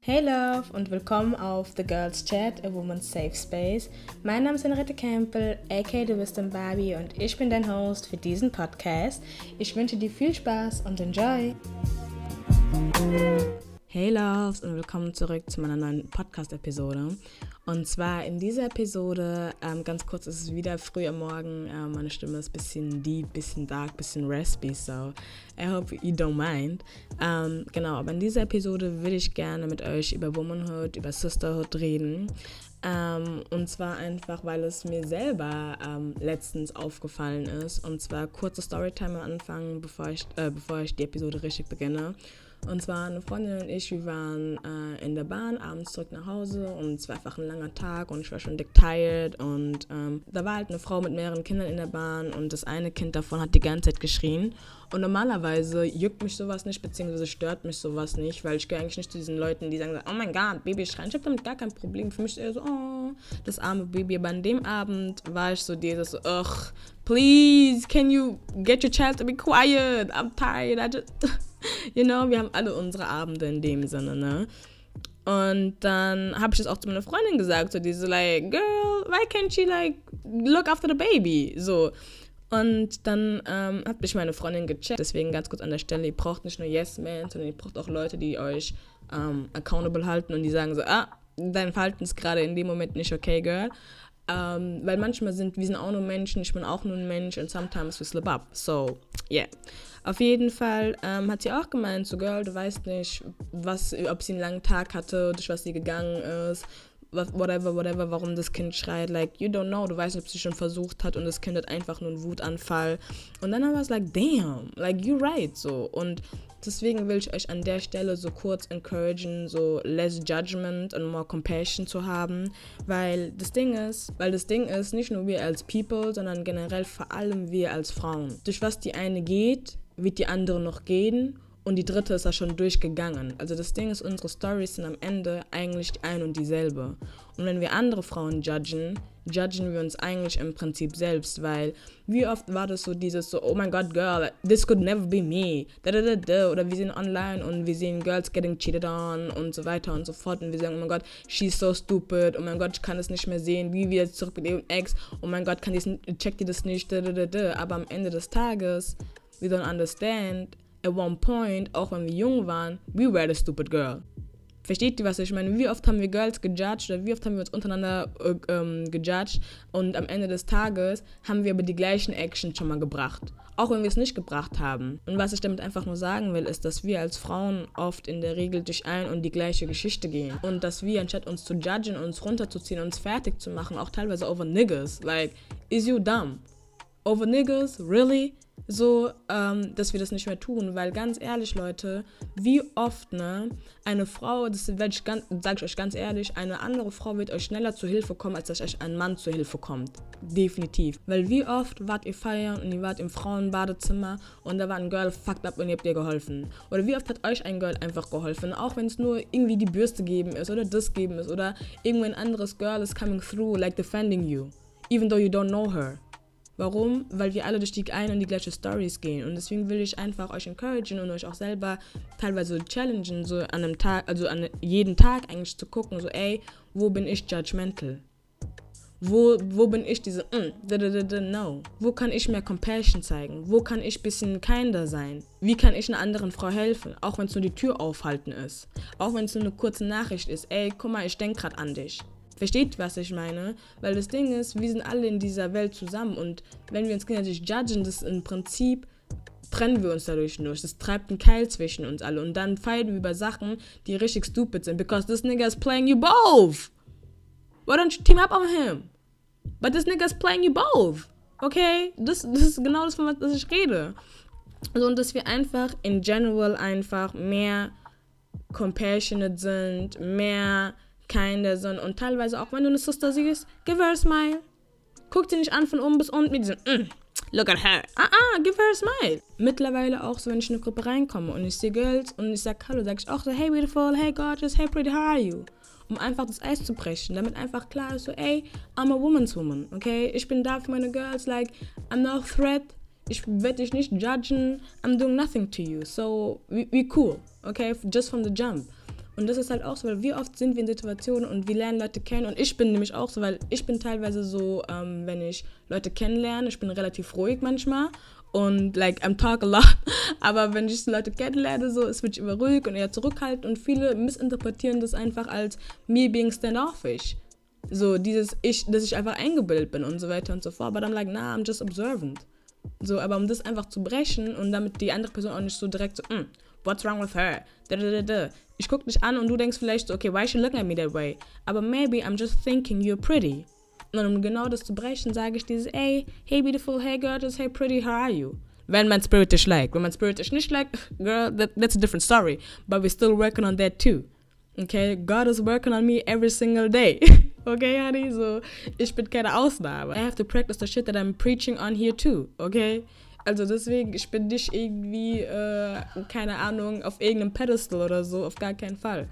Hey Love und willkommen auf The Girls Chat, a Woman's Safe Space. Mein Name ist Henriette Campbell, aka Du bist ein Barbie und ich bin dein Host für diesen Podcast. Ich wünsche dir viel Spaß und enjoy! Hey Loves und willkommen zurück zu meiner neuen Podcast-Episode. Und zwar in dieser Episode, ähm, ganz kurz, ist es wieder früh am Morgen. Ähm, meine Stimme ist ein bisschen deep, bisschen dark, bisschen raspy, so I hope you don't mind. Ähm, genau, aber in dieser Episode würde ich gerne mit euch über Womanhood, über Sisterhood reden. Ähm, und zwar einfach, weil es mir selber ähm, letztens aufgefallen ist. Und zwar kurze Storytime am Anfang, bevor ich, äh, bevor ich die Episode richtig beginne. Und zwar eine Freundin und ich, wir waren äh, in der Bahn, abends zurück nach Hause und es war einfach ein langer Tag und ich war schon dick tired und ähm, da war halt eine Frau mit mehreren Kindern in der Bahn und das eine Kind davon hat die ganze Zeit geschrien. Und normalerweise juckt mich sowas nicht, beziehungsweise stört mich sowas nicht, weil ich gehe eigentlich nicht zu diesen Leuten, die sagen, oh mein Gott, Baby schreien. Ich habe damit gar kein Problem. Für mich ist eher so, oh, das arme Baby. Aber an dem Abend war ich so dieses, ugh, please, can you get your child to be quiet? I'm tired. I just you know, wir haben alle unsere Abende in dem Sinne, ne? Und dann habe ich das auch zu meiner Freundin gesagt, so diese like, girl, why can't she like look after the baby? So. Und dann ähm, hat mich meine Freundin gecheckt. Deswegen ganz kurz an der Stelle, ihr braucht nicht nur Yes Man, sondern ihr braucht auch Leute, die euch ähm, accountable halten und die sagen so, ah, dein Verhalten ist gerade in dem Moment nicht okay, girl. Ähm, weil manchmal sind wir sind auch nur Menschen, ich bin auch nur ein Mensch und sometimes we slip up. So, yeah. Auf jeden Fall ähm, hat sie auch gemeint, so Girl, du weißt nicht, was, ob sie einen langen Tag hatte, durch was sie gegangen ist, whatever, whatever, warum das Kind schreit. Like, you don't know. Du weißt ob sie schon versucht hat und das Kind hat einfach nur einen Wutanfall. Und dann war es like, damn, like, you right, so. Und deswegen will ich euch an der Stelle so kurz encouragen, so less judgment und more compassion zu haben. Weil das Ding ist, weil das Ding ist, nicht nur wir als People, sondern generell vor allem wir als Frauen. Durch was die eine geht, wird die andere noch gehen und die dritte ist ja schon durchgegangen. Also das Ding ist, unsere Stories sind am Ende eigentlich ein und dieselbe. Und wenn wir andere Frauen judgen, judgen wir uns eigentlich im Prinzip selbst, weil wie oft war das so dieses so, oh mein Gott, Girl, this could never be me, da, da, da, da. oder wir sind online und wir sehen Girls getting cheated on und so weiter und so fort und wir sagen, oh mein Gott, she's so stupid, oh mein Gott, ich kann es nicht mehr sehen, wie wir jetzt zurück mit ihrem Ex, oh mein Gott, kann die, checkt die das nicht, da, da, da, da. aber am Ende des Tages we don't understand, at one point, auch wenn wir jung waren, we were the stupid girl. Versteht ihr, was ich meine? Wie oft haben wir Girls gejudged oder wie oft haben wir uns untereinander äh, ähm, gejudged und am Ende des Tages haben wir aber die gleichen Actions schon mal gebracht. Auch wenn wir es nicht gebracht haben. Und was ich damit einfach nur sagen will, ist, dass wir als Frauen oft in der Regel durch ein und die gleiche Geschichte gehen. Und dass wir, anstatt uns zu judgen, uns runterzuziehen, uns fertig zu machen, auch teilweise over niggas. Like, is you dumb? Over niggas? Really? So, ähm, dass wir das nicht mehr tun, weil ganz ehrlich, Leute, wie oft, ne, eine Frau, das ich, sag ich euch ganz ehrlich, eine andere Frau wird euch schneller zu Hilfe kommen, als dass euch ein Mann zu Hilfe kommt. Definitiv. Weil wie oft wart ihr feiern und ihr wart im Frauenbadezimmer und da war ein Girl fucked up und ihr habt ihr geholfen. Oder wie oft hat euch ein Girl einfach geholfen, auch wenn es nur irgendwie die Bürste geben ist oder das geben ist oder irgendwo ein anderes Girl is coming through, like defending you, even though you don't know her. Warum? Weil wir alle durch die eine und die gleiche Stories gehen. Und deswegen will ich einfach euch encouragen und euch auch selber teilweise challengen, so an einem Tag, also an jeden Tag eigentlich zu gucken, so, ey, wo bin ich judgmental? Wo, wo bin ich diese, mm, da, da, da, no. Wo kann ich mehr Compassion zeigen? Wo kann ich ein bisschen kinder sein? Wie kann ich einer anderen Frau helfen? Auch wenn es nur die Tür aufhalten ist. Auch wenn es nur eine kurze Nachricht ist. Ey, guck mal, ich denke gerade an dich. Versteht, was ich meine? Weil das Ding ist, wir sind alle in dieser Welt zusammen und wenn wir uns gegenseitig judgen, das im Prinzip trennen wir uns dadurch nur. Das treibt einen Keil zwischen uns alle und dann feiern wir über Sachen, die richtig stupid sind. Because this nigga is playing you both. Why don't you team up on him? But this nigga is playing you both. Okay? Das, das ist genau das, von was ich rede. Also, und dass wir einfach in general einfach mehr compassionate sind, mehr keine Sonne. Und teilweise auch, wenn du eine Sister siehst, give her a smile. Guck sie nicht an von oben bis unten mit diesem, mm, look at her. Ah, ah, give her a smile. Mittlerweile auch so, wenn ich in eine Gruppe reinkomme und ich sehe Girls und ich sage Hallo, sage ich auch so, hey beautiful, hey gorgeous, hey pretty, how are you? Um einfach das Eis zu brechen, damit einfach klar ist so, ey, I'm a woman's woman, okay? Ich bin da für meine Girls, like, I'm no threat. Ich werde dich nicht judgen. I'm doing nothing to you. So, we, we cool, okay? Just from the jump. Und das ist halt auch so, weil wie oft sind wir in Situationen und wir lernen Leute kennen. Und ich bin nämlich auch so, weil ich bin teilweise so, ähm, wenn ich Leute kennenlerne, ich bin relativ ruhig manchmal und like I'm talk a lot, aber wenn ich Leute kennenlerne, so es wird immer ruhig und eher zurückhaltend und viele missinterpretieren das einfach als me being standoffish. So dieses ich, dass ich einfach eingebildet bin und so weiter und so fort. Aber dann like, nah, I'm just observant. So, aber um das einfach zu brechen und damit die andere Person auch nicht so direkt so, mm, what's wrong with her? Ich guck dich an und du denkst vielleicht so, okay, why is she looking at me that way? Aber maybe I'm just thinking you're pretty. Und um genau das zu brechen, sage ich dieses, ey, hey beautiful, hey gorgeous, hey pretty, how are you? Wenn mein Spirit dich like. Wenn mein Spirit dich nicht like, girl, that, that's a different story. But we're still working on that too. Okay, God is working on me every single day. okay, honey? So, ich bin keine Ausnahme. I have to practice the shit that I'm preaching on here too. Okay? Also deswegen, ich bin nicht irgendwie, äh, keine Ahnung, auf irgendeinem Pedestal oder so, auf gar keinen Fall.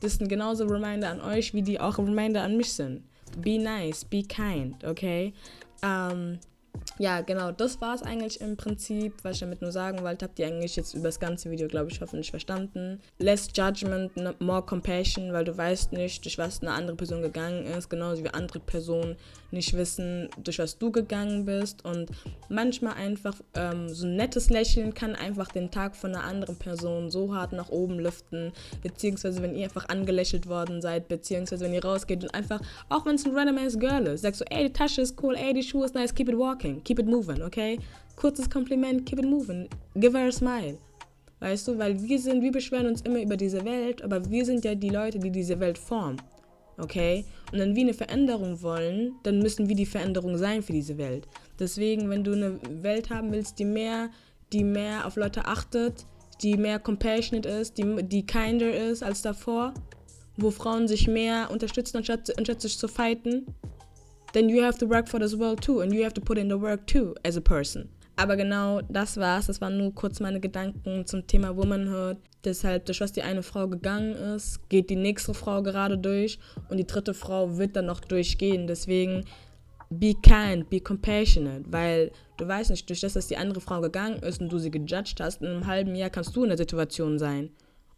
Das sind genauso Reminder an euch, wie die auch Reminder an mich sind. Be nice, be kind, okay? Ähm, ja, genau, das war es eigentlich im Prinzip, was ich damit nur sagen wollte. Habt ihr eigentlich jetzt über das ganze Video, glaube ich, hoffentlich verstanden. Less Judgment, more Compassion, weil du weißt nicht, durch was eine andere Person gegangen ist, genauso wie andere Personen nicht wissen, durch was du gegangen bist. Und manchmal einfach ähm, so ein nettes Lächeln kann einfach den Tag von einer anderen Person so hart nach oben lüften, beziehungsweise wenn ihr einfach angelächelt worden seid, beziehungsweise wenn ihr rausgeht und einfach, auch wenn es ein random ass Girl ist, sagst so, ey, die Tasche ist cool, ey, die Schuhe ist nice, keep it walking, keep it moving, okay? Kurzes Kompliment, keep it moving, give her a smile. Weißt du, weil wir sind, wir beschweren uns immer über diese Welt, aber wir sind ja die Leute, die diese Welt formen. Okay? Und wenn wir eine Veränderung wollen, dann müssen wir die Veränderung sein für diese Welt. Deswegen, wenn du eine Welt haben willst, die mehr, die mehr auf Leute achtet, die mehr compassionate ist, die, die kinder ist als davor, wo Frauen sich mehr unterstützen, anstatt, anstatt sich zu fighten, then you have to work for this world too and you have to put in the work too as a person. Aber genau das war's. Das waren nur kurz meine Gedanken zum Thema Womanhood. Deshalb, durch was die eine Frau gegangen ist, geht die nächste Frau gerade durch und die dritte Frau wird dann noch durchgehen. Deswegen, be kind, be compassionate, weil du weißt nicht, durch das, dass die andere Frau gegangen ist und du sie gejudged hast, in einem halben Jahr kannst du in der Situation sein.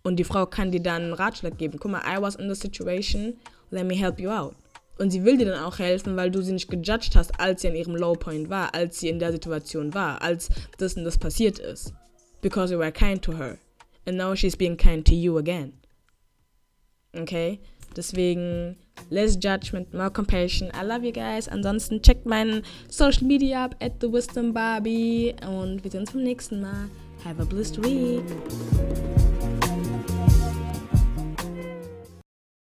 Und die Frau kann dir dann einen Ratschlag geben. Guck mal, I was in the situation, let me help you out. Und sie will dir dann auch helfen, weil du sie nicht gejudged hast, als sie an ihrem Lowpoint war, als sie in der Situation war, als das und das passiert ist. Because you were kind to her. And now she's being kind to you again. Okay? Deswegen, less judgment, more compassion. I love you guys. Ansonsten checkt meinen Social Media ab, at the Wisdom Barbie. Und wir sehen uns beim nächsten Mal. Have a blessed week.